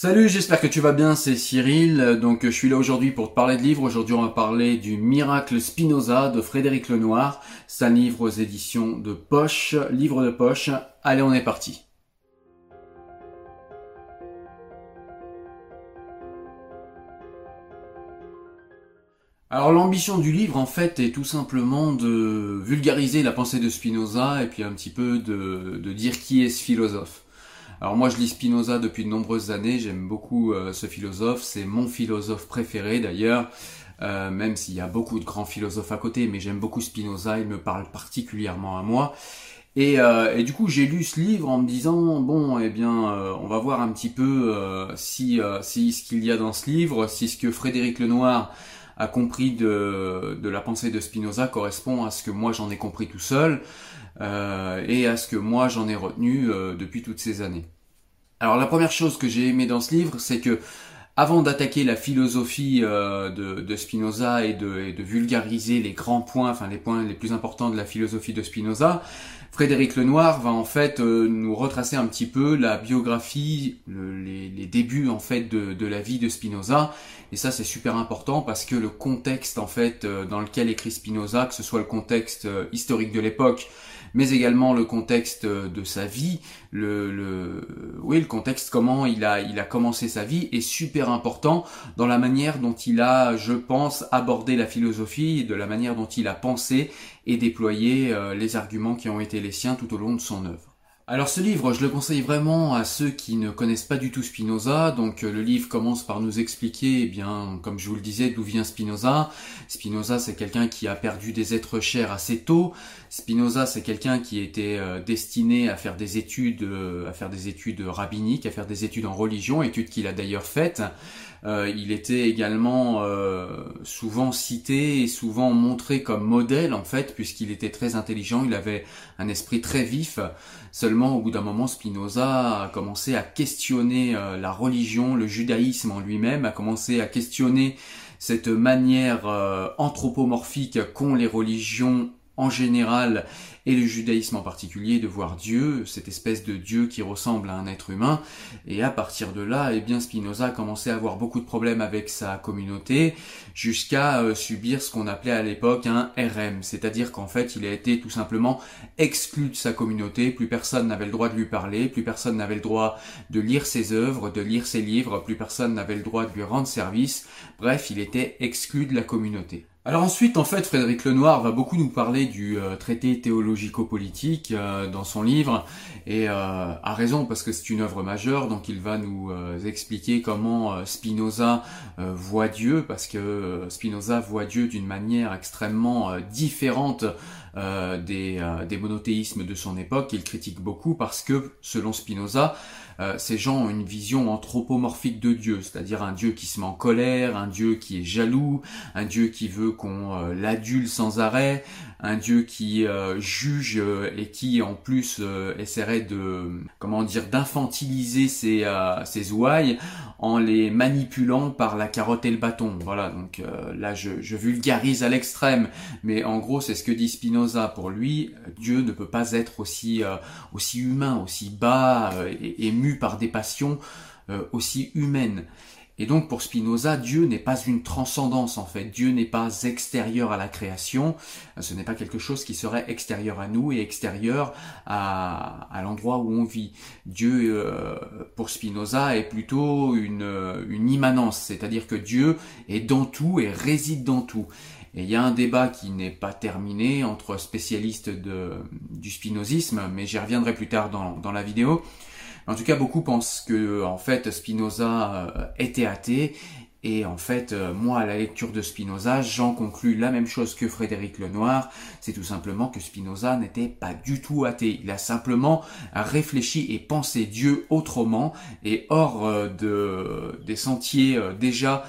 Salut, j'espère que tu vas bien, c'est Cyril. Donc je suis là aujourd'hui pour te parler de livres. Aujourd'hui on va parler du Miracle Spinoza de Frédéric Lenoir. C'est livre aux éditions de poche, livre de poche. Allez, on est parti. Alors l'ambition du livre en fait est tout simplement de vulgariser la pensée de Spinoza et puis un petit peu de dire qui est ce philosophe. Alors moi je lis Spinoza depuis de nombreuses années, j'aime beaucoup euh, ce philosophe, c'est mon philosophe préféré d'ailleurs, euh, même s'il y a beaucoup de grands philosophes à côté, mais j'aime beaucoup Spinoza, il me parle particulièrement à moi. Et, euh, du coup j'ai lu ce livre en me disant bon eh bien on va voir un petit peu si, si ce qu'il y a dans ce livre, si ce que Frédéric Lenoir a compris de, de la pensée de Spinoza correspond à ce que moi j'en ai compris tout seul euh, et à ce que moi j'en ai retenu euh, depuis toutes ces années. Alors la première chose que j'ai aimé dans ce livre, c'est que avant d'attaquer la philosophie euh, de, Spinoza et de, de, vulgariser les grands points, enfin les points les plus importants de la philosophie de Spinoza, Frédéric Lenoir va en fait nous retracer un petit peu la biographie, les, les, débuts en fait de, de, la vie de Spinoza. Et ça c'est super important parce que le contexte en fait dans lequel écrit Spinoza, que ce soit le contexte historique de l'époque, mais également le contexte de sa vie, le, le, oui, le contexte comment il a, il a commencé sa vie est super important dans la manière dont il a, je pense, abordé la philosophie, de la manière dont il a pensé et déployé euh, les arguments qui ont été les siens tout au long de son œuvre. Alors ce livre, je le conseille vraiment à ceux qui ne connaissent pas du tout Spinoza. Donc euh, le livre commence par nous expliquer, eh bien, comme je vous le disais, d'où vient Spinoza. Spinoza, c'est quelqu'un qui a perdu des êtres chers assez tôt. Spinoza, c'est quelqu'un qui était euh, destiné à faire des études, euh, à faire des études rabbiniques, à faire des études en religion, études qu'il a d'ailleurs faites. Il était également souvent cité et souvent montré comme modèle en fait, puisqu'il était très intelligent, il avait un esprit très vif. Au bout d'un moment, Spinoza a commencé à questionner euh, la religion, le judaïsme en lui-même, a commencé à questionner cette manière anthropomorphique qu'ont les religions en général et le judaïsme en particulier de voir Dieu, cette espèce de Dieu qui ressemble à un être humain. Et à partir de là, eh bien Spinoza a commencé à avoir beaucoup de problèmes avec sa communauté jusqu'à euh, subir ce qu'on appelait à l'époque un RM, c'est-à-dire qu'en fait il a été tout simplement exclu de sa communauté, plus personne n'avait le droit de lui parler, plus personne n'avait le droit de lire ses œuvres, de lire ses livres, plus personne n'avait le droit de lui rendre service, bref il était exclu de la communauté. Alors ensuite, en fait, Frédéric Lenoir va beaucoup nous parler du euh, traité théologico-politique euh, dans son livre, et euh, a raison parce que c'est une œuvre majeure, donc il va nous expliquer comment Spinoza voit Dieu, parce que Spinoza voit Dieu d'une manière extrêmement différente des, des monothéismes de son époque, qu'il critique beaucoup parce que, selon Spinoza, euh, ces gens ont une vision anthropomorphique de Dieu, c'est-à-dire un Dieu qui se met en colère, un Dieu qui est jaloux, un Dieu qui veut qu'on euh, l'adule sans arrêt, un Dieu qui euh, juge et qui en plus essaierait de comment dire d'infantiliser ses, ses ouailles en les manipulant par la carotte et le bâton. Voilà, donc là je, vulgarise à l'extrême, mais en gros c'est ce que dit Spinoza. Pour lui, Dieu ne peut pas être aussi aussi humain, aussi bas et, et par des passions euh, aussi humaines. Et donc pour Spinoza, Dieu n'est pas une transcendance en fait. Dieu n'est pas extérieur à la création. Ce n'est pas quelque chose qui serait extérieur à nous et extérieur à, à l'endroit où on vit. Dieu, euh, pour Spinoza, est plutôt une, une immanence, c'est-à-dire que Dieu est dans tout et réside dans tout. Et il y a un débat qui n'est pas terminé entre spécialistes de, du spinozisme, mais j'y reviendrai plus tard dans, dans la vidéo. En tout cas, beaucoup pensent que en fait Spinoza euh, était athée. Et en fait, euh, moi, à la lecture de Spinoza, j'en conclus la même chose que Frédéric Lenoir, c'est tout simplement que Spinoza n'était pas du tout athée. Il a simplement réfléchi et pensé Dieu autrement. Et hors euh, de, des sentiers déjà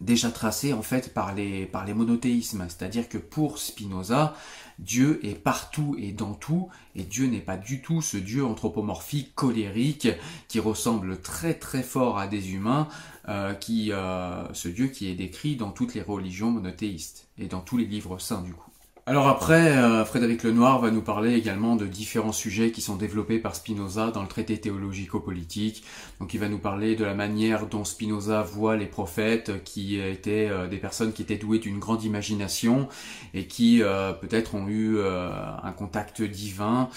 déjà tracés en fait par les, par les monothéismes. C'est-à-dire que pour Spinoza, Dieu est partout et dans tout, et Dieu n'est pas du tout ce Dieu anthropomorphique, colérique, qui ressemble très très fort à des humains, euh, euh, ce Dieu qui est décrit dans toutes les religions monothéistes, et dans tous les livres saints du coup. Alors après, euh, Frédéric Lenoir va nous parler également de différents sujets qui sont développés par Spinoza dans le traité théologico-politique. Donc il va nous parler de la manière dont Spinoza voit les prophètes, qui étaient euh, des personnes qui étaient douées d'une grande imagination et qui euh, peut-être ont eu un contact divin.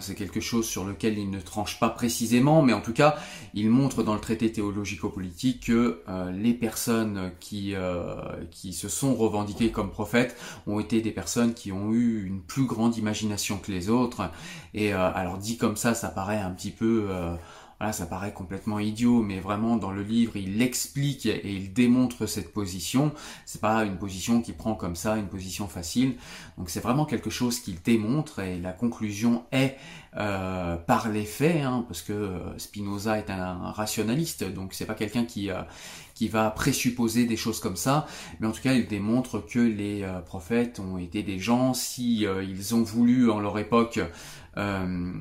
C'est quelque chose sur lequel il ne tranche pas précisément, mais en tout cas, il montre dans le traité théologico-politique que les personnes qui, qui se sont revendiquées comme prophètes ont été des personnes qui ont eu une plus grande imagination que les autres. Et euh, alors dit comme ça, ça paraît un petit peu... Euh, voilà, ça paraît complètement idiot, mais vraiment dans le livre, il explique et il démontre cette position. C'est pas une position qui prend comme ça, une position facile. Donc c'est vraiment quelque chose qu'il démontre et la conclusion est euh, par les faits, hein, parce que Spinoza est un, rationaliste, donc c'est pas quelqu'un qui qui va présupposer des choses comme ça, mais en tout cas il démontre que les euh, prophètes ont été des gens, si euh, ils ont voulu en leur époque euh,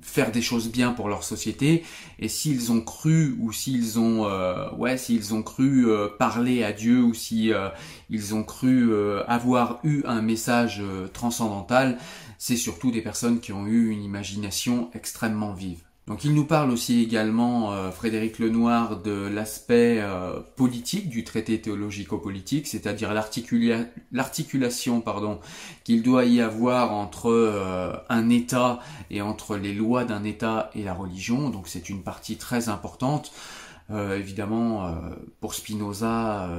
faire des choses bien pour leur société, et s'ils ont cru ou s'ils ont ouais s'ils ont cru parler à Dieu ou si ils ont cru avoir eu un message transcendantal, c'est surtout des personnes qui ont eu une imagination extrêmement vive. Donc il nous parle aussi également, euh, Frédéric Lenoir, de l'aspect euh, politique du traité théologico-politique, c'est-à-dire l'articulation qu'il doit y avoir entre euh, un État et entre les lois d'un État et la religion. Donc c'est une partie très importante. Évidemment, pour Spinoza,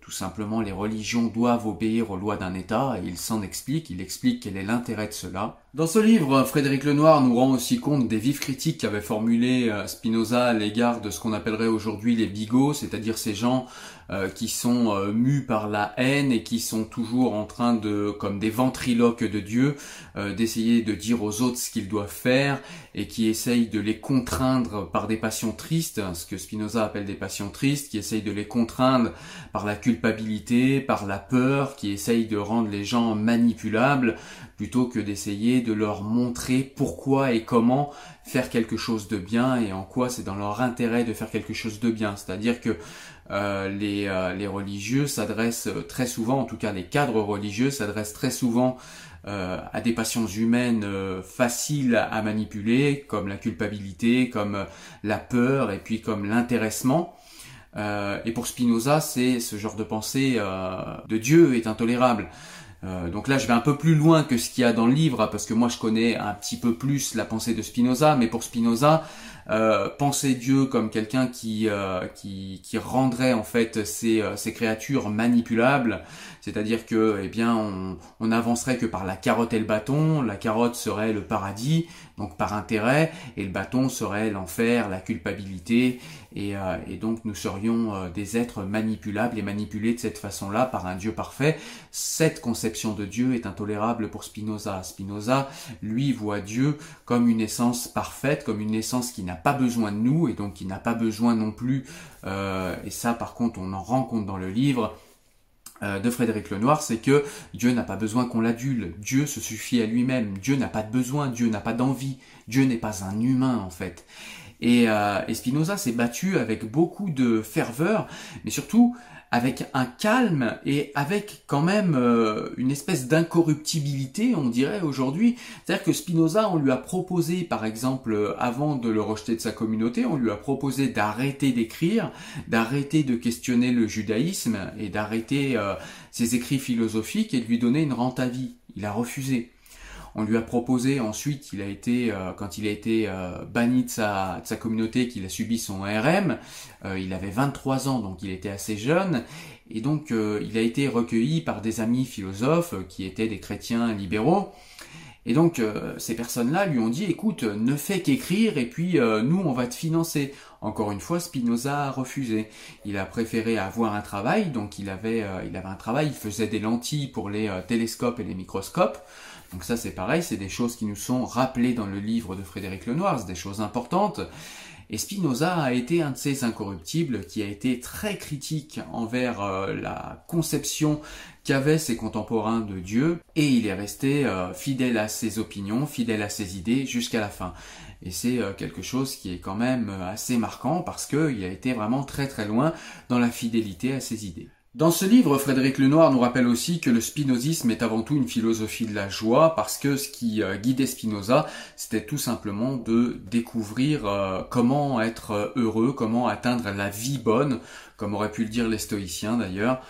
tout simplement, les religions doivent obéir aux lois d'un État, et il s'en explique, il explique quel est l'intérêt de cela. Dans ce livre, Frédéric Lenoir nous rend aussi compte des vives critiques qu'avait formulées Spinoza à l'égard de ce qu'on appellerait aujourd'hui les bigots, c'est-à-dire ces gens euh, qui sont euh, mus par la haine et qui sont toujours en train de, comme des ventriloques de Dieu, euh, d'essayer de dire aux autres ce qu'ils doivent faire et qui essayent de les contraindre par des passions tristes, ce que Spinoza appelle des passions tristes, qui essayent de les contraindre par la culpabilité, par la peur, qui essayent de rendre les gens manipulables plutôt que d'essayer de leur montrer pourquoi et comment faire quelque chose de bien et en quoi c'est dans leur intérêt de faire quelque chose de bien. C'est-à-dire que euh, les, euh, les, religieux s'adressent très souvent, en tout cas les cadres religieux s'adressent très souvent euh, à des passions humaines faciles à manipuler, comme la culpabilité, comme la peur et puis comme l'intéressement. et pour Spinoza, c'est ce genre de pensée de Dieu est intolérable. Euh, donc là, je vais un peu plus loin que ce qu'il y a dans le livre, parce que moi, je connais un petit peu plus la pensée de Spinoza, mais pour Spinoza, euh, penser Dieu comme quelqu'un qui, euh, qui, rendrait en fait ces, ces créatures manipulables, c'est-à-dire que eh bien on, on avancerait que par la carotte et le bâton, la carotte serait le paradis, donc par intérêt, et le bâton serait l'enfer, la culpabilité, et, euh, donc nous serions euh, des êtres manipulables et manipulés de cette façon-là par un Dieu parfait. Cette conception de Dieu est intolérable pour Spinoza. Spinoza, lui, voit Dieu comme une essence parfaite, comme une essence qui n'a pas besoin de nous, et donc qui n'a pas besoin non plus, euh, et ça par contre on en rend compte dans le livre, de Frédéric Lenoir, c'est que Dieu n'a pas besoin qu'on l'adule, Dieu se suffit à lui-même, Dieu n'a pas de besoin, Dieu n'a pas d'envie, Dieu n'est pas un humain en fait. Et, euh, et Spinoza s'est battu avec beaucoup de ferveur, mais surtout avec un calme et avec quand même euh, une espèce d'incorruptibilité, on dirait aujourd'hui. C'est-à-dire que Spinoza, on lui a proposé, par exemple, avant de le rejeter de sa communauté, on lui a proposé d'arrêter d'écrire, d'arrêter de questionner le judaïsme et d'arrêter euh, ses écrits philosophiques et de lui donner une rente à vie. Il a refusé. On lui a proposé ensuite, il a été, euh, quand il a été euh, banni de sa, communauté, qu'il a subi son RM, euh, il avait 23 ans, donc il était assez jeune, et donc il a été recueilli par des amis philosophes qui étaient des chrétiens libéraux. Et donc ces personnes-là lui ont dit écoute, ne fais qu'écrire et puis nous on va te financer. Encore une fois, Spinoza a refusé. Il a préféré avoir un travail, donc il avait, il avait un travail, il faisait des lentilles pour les télescopes et les microscopes. Donc ça c'est pareil, c'est des choses qui nous sont rappelées dans le livre de Frédéric Lenoir, c'est des choses importantes. Et Spinoza a été un de ces incorruptibles qui a été très critique envers euh, la conception qu'avaient ses contemporains de Dieu, et il est resté euh, fidèle à ses opinions, fidèle à ses idées jusqu'à la fin. Et c'est euh, quelque chose qui est quand même assez marquant parce qu'il a été vraiment très très loin dans la fidélité à ses idées. Dans ce livre, Frédéric Lenoir nous rappelle aussi que le spinozisme est avant tout une philosophie de la joie parce que ce qui euh, guidait Spinoza, c'était tout simplement de découvrir euh, comment être heureux, comment atteindre la vie bonne, comme auraient pu le dire les stoïciens d'ailleurs.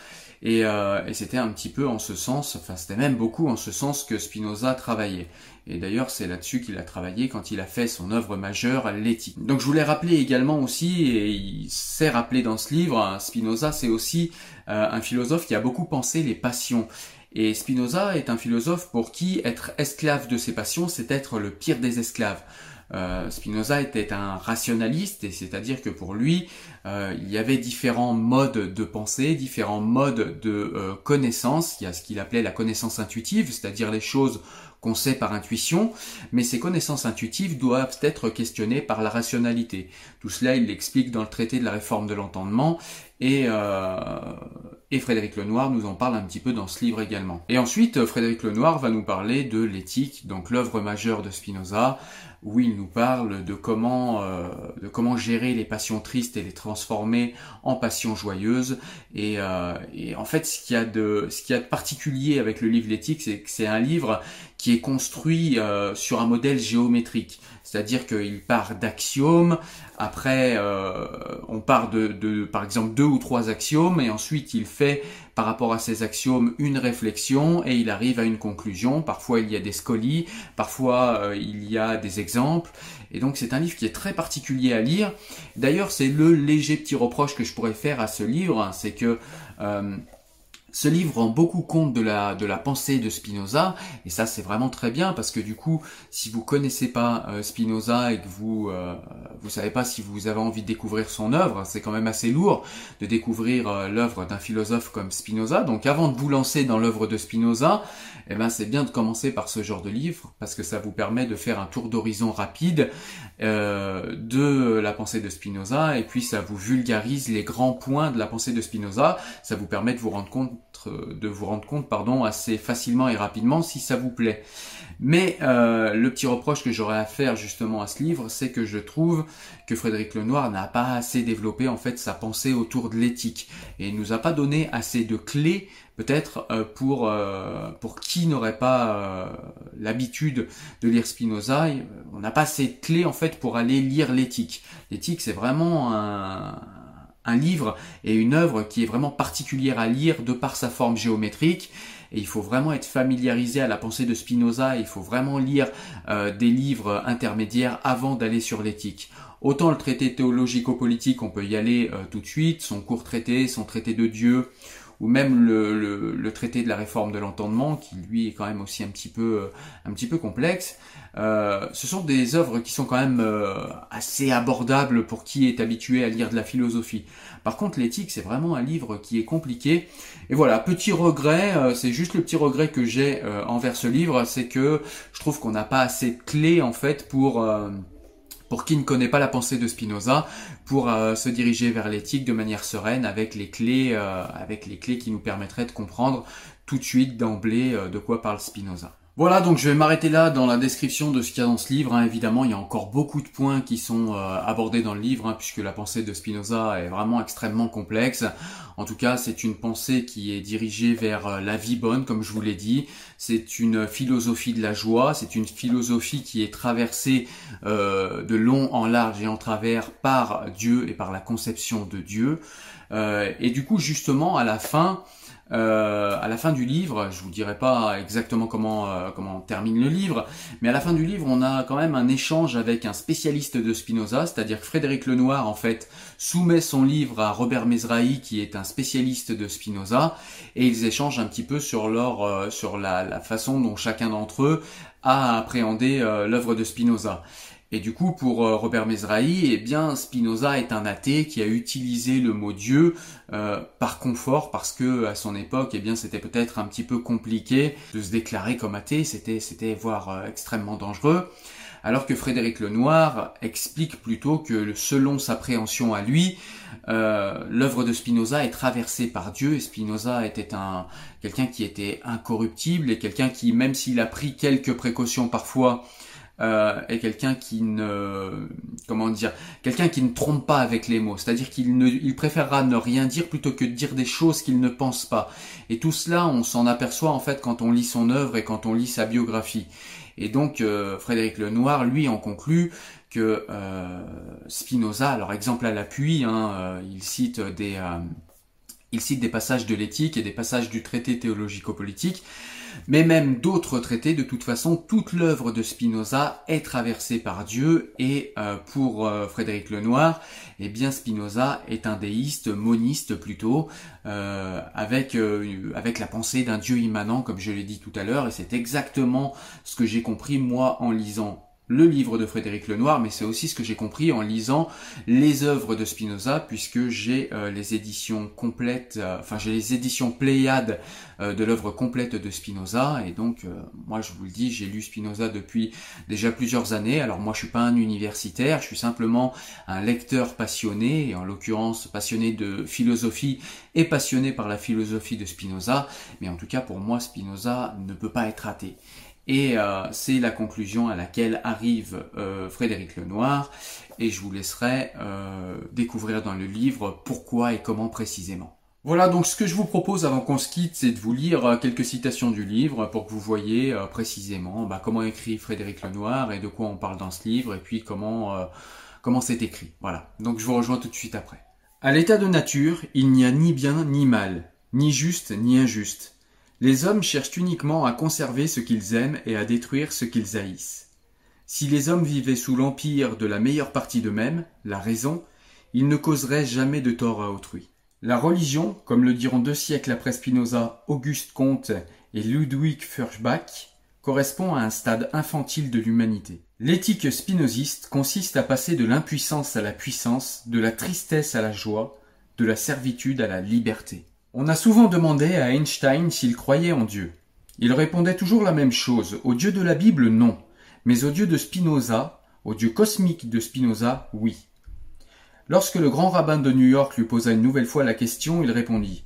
Et, euh, et c'était un petit peu en ce sens, enfin c'était même beaucoup en ce sens que Spinoza travaillait. Et d'ailleurs, c'est là-dessus qu'il a travaillé quand il a fait son œuvre majeure, l'éthique. Donc je voulais rappeler également aussi, et il s'est rappelé dans ce livre, hein, Spinoza, c'est aussi euh, un philosophe qui a beaucoup pensé les passions. Et Spinoza est un philosophe pour qui être esclave de ses passions, c'est être le pire des esclaves. Euh, Spinoza était un rationaliste, et c'est-à-dire que pour lui, euh, il y avait différents modes de pensée, différents modes de connaissance. Il y a ce qu'il appelait la connaissance intuitive, c'est-à-dire les choses qu'on sait par intuition, mais ces connaissances intuitives doivent être questionnées par la rationalité. Tout cela, il l'explique dans le traité de la réforme de l'entendement, et, euh, et Frédéric Lenoir nous en parle un petit peu dans ce livre également. Et ensuite, Frédéric Lenoir va nous parler de l'éthique, donc l'œuvre majeure de Spinoza, où il nous parle de comment, euh, de comment gérer les passions tristes et les transformer en passions joyeuses. Et, euh, et en fait, ce qu'il y a de, ce qu'il y a de particulier avec le livre L'éthique, c'est que c'est un livre qui est construit euh, sur un modèle géométrique. C'est-à-dire qu'il part d'axiomes, après euh, on part de, de, par exemple deux ou trois axiomes, et ensuite il fait par rapport à ces axiomes une réflexion, et il arrive à une conclusion. Parfois il y a des scolies, parfois euh, il y a des exemples, et donc c'est un livre qui est très particulier à lire. D'ailleurs c'est le léger petit reproche que je pourrais faire à ce livre, hein, c'est que ce livre rend beaucoup compte de la, de la pensée de Spinoza, et ça c'est vraiment très bien parce que du coup, si vous connaissez pas euh, Spinoza et que vous euh, vous savez pas si vous avez envie de découvrir son œuvre, c'est quand même assez lourd de découvrir euh, l'œuvre d'un philosophe comme Spinoza. Donc avant de vous lancer dans l'œuvre de Spinoza, eh ben c'est bien de commencer par ce genre de livre parce que ça vous permet de faire un tour d'horizon rapide de la pensée de Spinoza et puis ça vous vulgarise les grands points de la pensée de Spinoza. Ça vous permet de vous rendre compte de vous rendre compte pardon, assez facilement et rapidement si ça vous plaît. Mais euh, le petit reproche que j'aurais à faire justement à ce livre, c'est que je trouve que Frédéric Lenoir n'a pas assez développé en fait sa pensée autour de l'éthique et il nous a pas donné assez de clés peut-être euh, pour euh, pour qui n'aurait pas l'habitude de lire Spinoza, on n'a pas assez de clés en fait pour aller lire l'éthique. L'éthique c'est vraiment un un livre et une œuvre qui est vraiment particulière à lire de par sa forme géométrique. Et il faut vraiment être familiarisé à la pensée de Spinoza, il faut vraiment lire euh, des livres intermédiaires avant d'aller sur l'éthique. Autant le traité théologico-politique, on peut y aller euh, tout de suite, son court traité, son traité de Dieu, ou même le, le, traité de la réforme de l'entendement, qui lui est quand même aussi un petit peu, euh, un petit peu complexe. Euh, ce sont des œuvres qui sont quand même euh, assez abordables pour qui est habitué à lire de la philosophie. Par contre, l'éthique, c'est vraiment un livre qui est compliqué. Et voilà, petit regret, c'est juste le petit regret que j'ai envers ce livre, c'est que je trouve qu'on n'a pas assez de clés en fait pour pour qui ne connaît pas la pensée de Spinoza, pour euh, se diriger vers l'éthique de manière sereine avec les clés, euh, avec les clés qui nous permettraient de comprendre tout de suite d'emblée euh, de quoi parle Spinoza. Voilà, donc je vais m'arrêter là dans la description de ce qu'il y a dans ce livre. Hein. Évidemment, il y a encore beaucoup de points qui sont euh, abordés dans le livre, hein, puisque la pensée de Spinoza est vraiment extrêmement complexe. En tout cas, c'est une pensée qui est dirigée vers euh, la vie bonne, comme je vous l'ai dit. C'est une philosophie de la joie, c'est une philosophie qui est traversée euh, de long en large et en travers par Dieu et par la conception de Dieu. et du coup, justement, à la fin, euh, à la fin du livre, je vous dirai pas exactement comment euh, comment termine le livre, mais à la fin du livre, on a quand même un échange avec un spécialiste de Spinoza, c'est-à-dire que Frédéric Lenoir en fait soumet son livre à Robert Mezrahi qui est un spécialiste de Spinoza et ils échangent un petit peu sur leur euh, sur la, la, façon dont chacun d'entre eux a appréhendé l'œuvre de Spinoza. Et du coup, pour euh, Robert Mezrahi, eh bien, Spinoza est un athée qui a utilisé le mot Dieu euh, par confort, parce que à son époque, eh bien, c'était peut-être un petit peu compliqué de se déclarer comme athée. C'était, c'était voire euh, extrêmement dangereux. Alors que Frédéric Lenoir explique plutôt que selon sa préhension à lui, l'œuvre de Spinoza est traversée par Dieu et Spinoza était un quelqu'un qui était incorruptible et quelqu'un qui, même s'il a pris quelques précautions parfois euh, est quelqu'un qui ne comment dire quelqu'un qui ne trompe pas avec les mots. C'est-à-dire qu'il ne il préférera ne rien dire plutôt que de dire des choses qu'il ne pense pas. Et tout cela on s'en aperçoit en fait quand on lit son œuvre et quand on lit sa biographie. Et donc euh, Frédéric Lenoir lui en conclut que euh, Spinoza alors exemple à l'appui hein, euh, il cite des il cite des passages de l'éthique et des passages du traité théologico-politique mais même d'autres traités, de toute façon, toute l'œuvre de Spinoza est traversée par Dieu, et euh, pour euh, Frédéric Lenoir, eh bien Spinoza est un déiste, moniste plutôt, euh, avec, avec la pensée d'un Dieu immanent, comme je l'ai dit tout à l'heure, et c'est exactement ce que j'ai compris moi en lisant le livre de Frédéric Lenoir, mais c'est aussi ce que j'ai compris en lisant les œuvres de Spinoza, puisque j'ai euh, les éditions complètes, euh, enfin j'ai les éditions Pléiades euh, de l'œuvre complète de Spinoza, et donc moi je vous le dis, j'ai lu Spinoza depuis déjà plusieurs années. Alors moi je suis pas un universitaire, je suis simplement un lecteur passionné, et en l'occurrence passionné de philosophie et passionné par la philosophie de Spinoza, mais en tout cas pour moi Spinoza ne peut pas être athée. Et euh, c'est la conclusion à laquelle arrive euh, Frédéric Lenoir, et je vous laisserai euh, découvrir dans le livre pourquoi et comment précisément. Voilà, donc ce que je vous propose avant qu'on se quitte, c'est de vous lire quelques citations du livre pour que vous voyez précisément bah, comment écrit Frédéric Lenoir et de quoi on parle dans ce livre, et puis comment comment c'est écrit. Voilà, donc je vous rejoins tout de suite après. À l'état de nature, il n'y a ni bien ni mal, ni juste ni injuste les hommes cherchent uniquement à conserver ce qu'ils aiment et à détruire ce qu'ils haïssent. Si les hommes vivaient sous l'empire de la meilleure partie d'eux-mêmes, la raison, ils ne causeraient jamais de tort à autrui. La religion, comme le diront deux siècles après Spinoza Auguste Comte et Ludwig Feuerbach, correspond à un stade infantile de l'humanité. L'éthique spinoziste consiste à passer de l'impuissance à la puissance, de la tristesse à la joie, de la servitude à la liberté. On a souvent demandé à Einstein s'il croyait en Dieu. Il répondait toujours la même chose. Au Dieu de la Bible, non. Mais au Dieu de Spinoza, au Dieu cosmique de Spinoza, oui. Lorsque le grand rabbin de New York lui posa une nouvelle fois la question, il répondit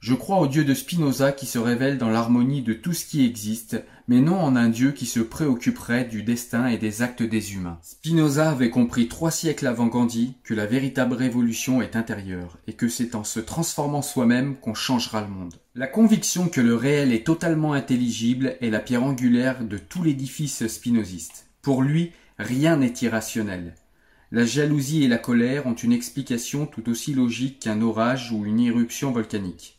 je crois au Dieu de Spinoza qui se révèle dans l'harmonie de tout ce qui existe, mais non en un Dieu qui se préoccuperait du destin et des actes des humains. Spinoza avait compris trois siècles avant Gandhi que la véritable révolution est intérieure, et que c'est en se transformant soi-même qu'on changera le monde. La conviction que le réel est totalement intelligible est la pierre angulaire de tout l'édifice spinoziste. Pour lui, rien n'est irrationnel. La jalousie et la colère ont une explication tout aussi logique qu'un orage ou une éruption volcanique.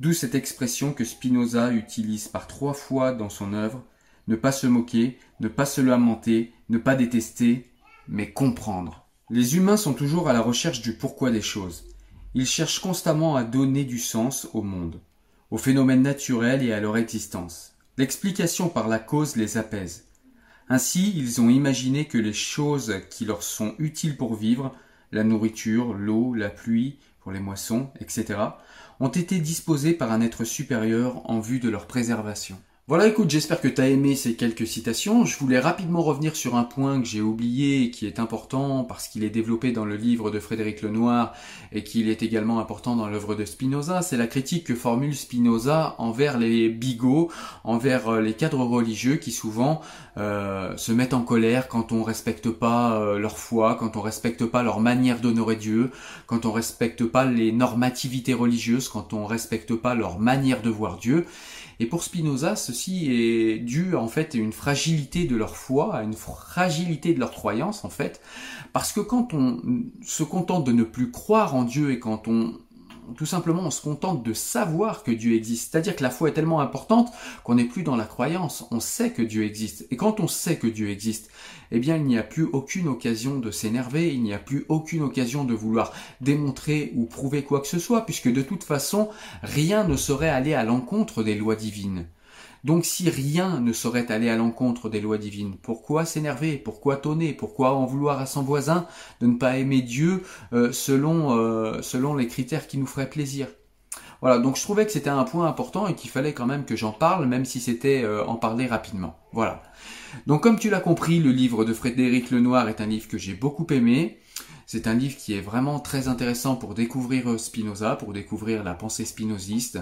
D'où cette expression que Spinoza utilise par trois fois dans son œuvre, ne pas se moquer, ne pas se lamenter, ne pas détester, mais comprendre. Les humains sont toujours à la recherche du pourquoi des choses. Ils cherchent constamment à donner du sens au monde, aux phénomènes naturels et à leur existence. L'explication par la cause les apaise. Ainsi, ils ont imaginé que les choses qui leur sont utiles pour vivre, la nourriture, l'eau, la pluie, pour les moissons, etc., ont été disposés par un être supérieur en vue de leur préservation. Voilà, écoute, j'espère que tu as aimé ces quelques citations. Je voulais rapidement revenir sur un point que j'ai oublié et qui est important parce qu'il est développé dans le livre de Frédéric Lenoir et qu'il est également important dans l'œuvre de Spinoza. C'est la critique que formule Spinoza envers les bigots, envers euh, les cadres religieux qui souvent euh, se mettent en colère quand on respecte pas euh, leur foi, quand on respecte pas leur manière d'honorer Dieu, quand on respecte pas les normativités religieuses, quand on respecte pas leur manière de voir Dieu. Et pour Spinoza, ceci est dû en fait à une fragilité de leur foi, à une fragilité de leur croyance en fait, parce que quand on se contente de ne plus croire en Dieu et quand on tout simplement on se contente de savoir que Dieu existe. C'est-à-dire que la foi est tellement importante qu'on n'est plus dans la croyance, on sait que Dieu existe. Et quand on sait que Dieu existe, eh bien il n'y a plus aucune occasion de s'énerver, il n'y a plus aucune occasion de vouloir démontrer ou prouver quoi que ce soit, puisque de toute façon, rien ne serait allé à l'encontre des lois divines. Donc si rien ne saurait aller à l'encontre des lois divines, pourquoi s'énerver Pourquoi tonner Pourquoi en vouloir à son voisin de ne pas aimer Dieu euh, selon, euh, selon les critères qui nous feraient plaisir? Voilà, donc je trouvais que c'était un point important et qu'il fallait quand même que j'en parle, même si c'était euh, en parler rapidement. Voilà. Donc comme tu l'as compris, le livre de Frédéric Lenoir est un livre que j'ai beaucoup aimé. C'est un livre qui est vraiment très intéressant pour découvrir Spinoza, pour découvrir la pensée spinoziste.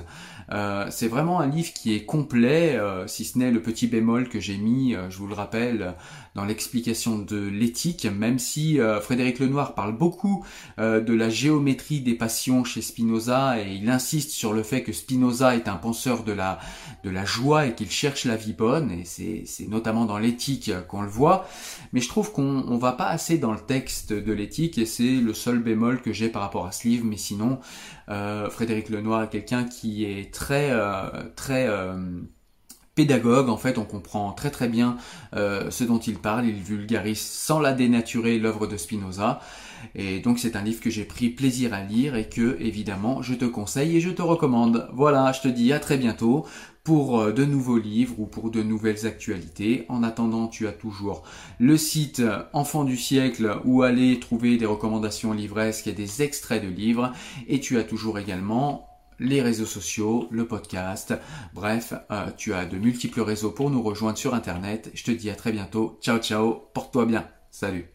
Euh, c'est vraiment un livre qui est complet, euh, si ce n'est le petit bémol que j'ai mis, euh, je vous le rappelle, dans l'explication de l'éthique, même si Frédéric Lenoir parle beaucoup de la géométrie des passions chez Spinoza et il insiste sur le fait que Spinoza est un penseur de la, de la joie et qu'il cherche la vie bonne, et c'est notamment dans l'éthique qu'on le voit. Mais je trouve qu'on on va pas assez dans le texte de l'éthique et c'est le seul bémol que j'ai par rapport à ce livre. Mais sinon, euh, Frédéric Lenoir est quelqu'un qui est très euh, très euh, pédagogue, en fait, on comprend très très bien ce dont il parle, il vulgarise sans la dénaturer l'œuvre de Spinoza, et donc c'est un livre que j'ai pris plaisir à lire et que, évidemment, je te conseille et je te recommande. Voilà, je te dis à très bientôt pour euh, de nouveaux livres ou pour de nouvelles actualités. En attendant, tu as toujours le site Enfant du siècle où aller trouver des recommandations livresques et des extraits de livres. Et tu as toujours également les réseaux sociaux, le podcast. Bref, euh, tu as de multiples réseaux pour nous rejoindre sur Internet. Je te dis à très bientôt. Ciao ciao, porte-toi bien. Salut.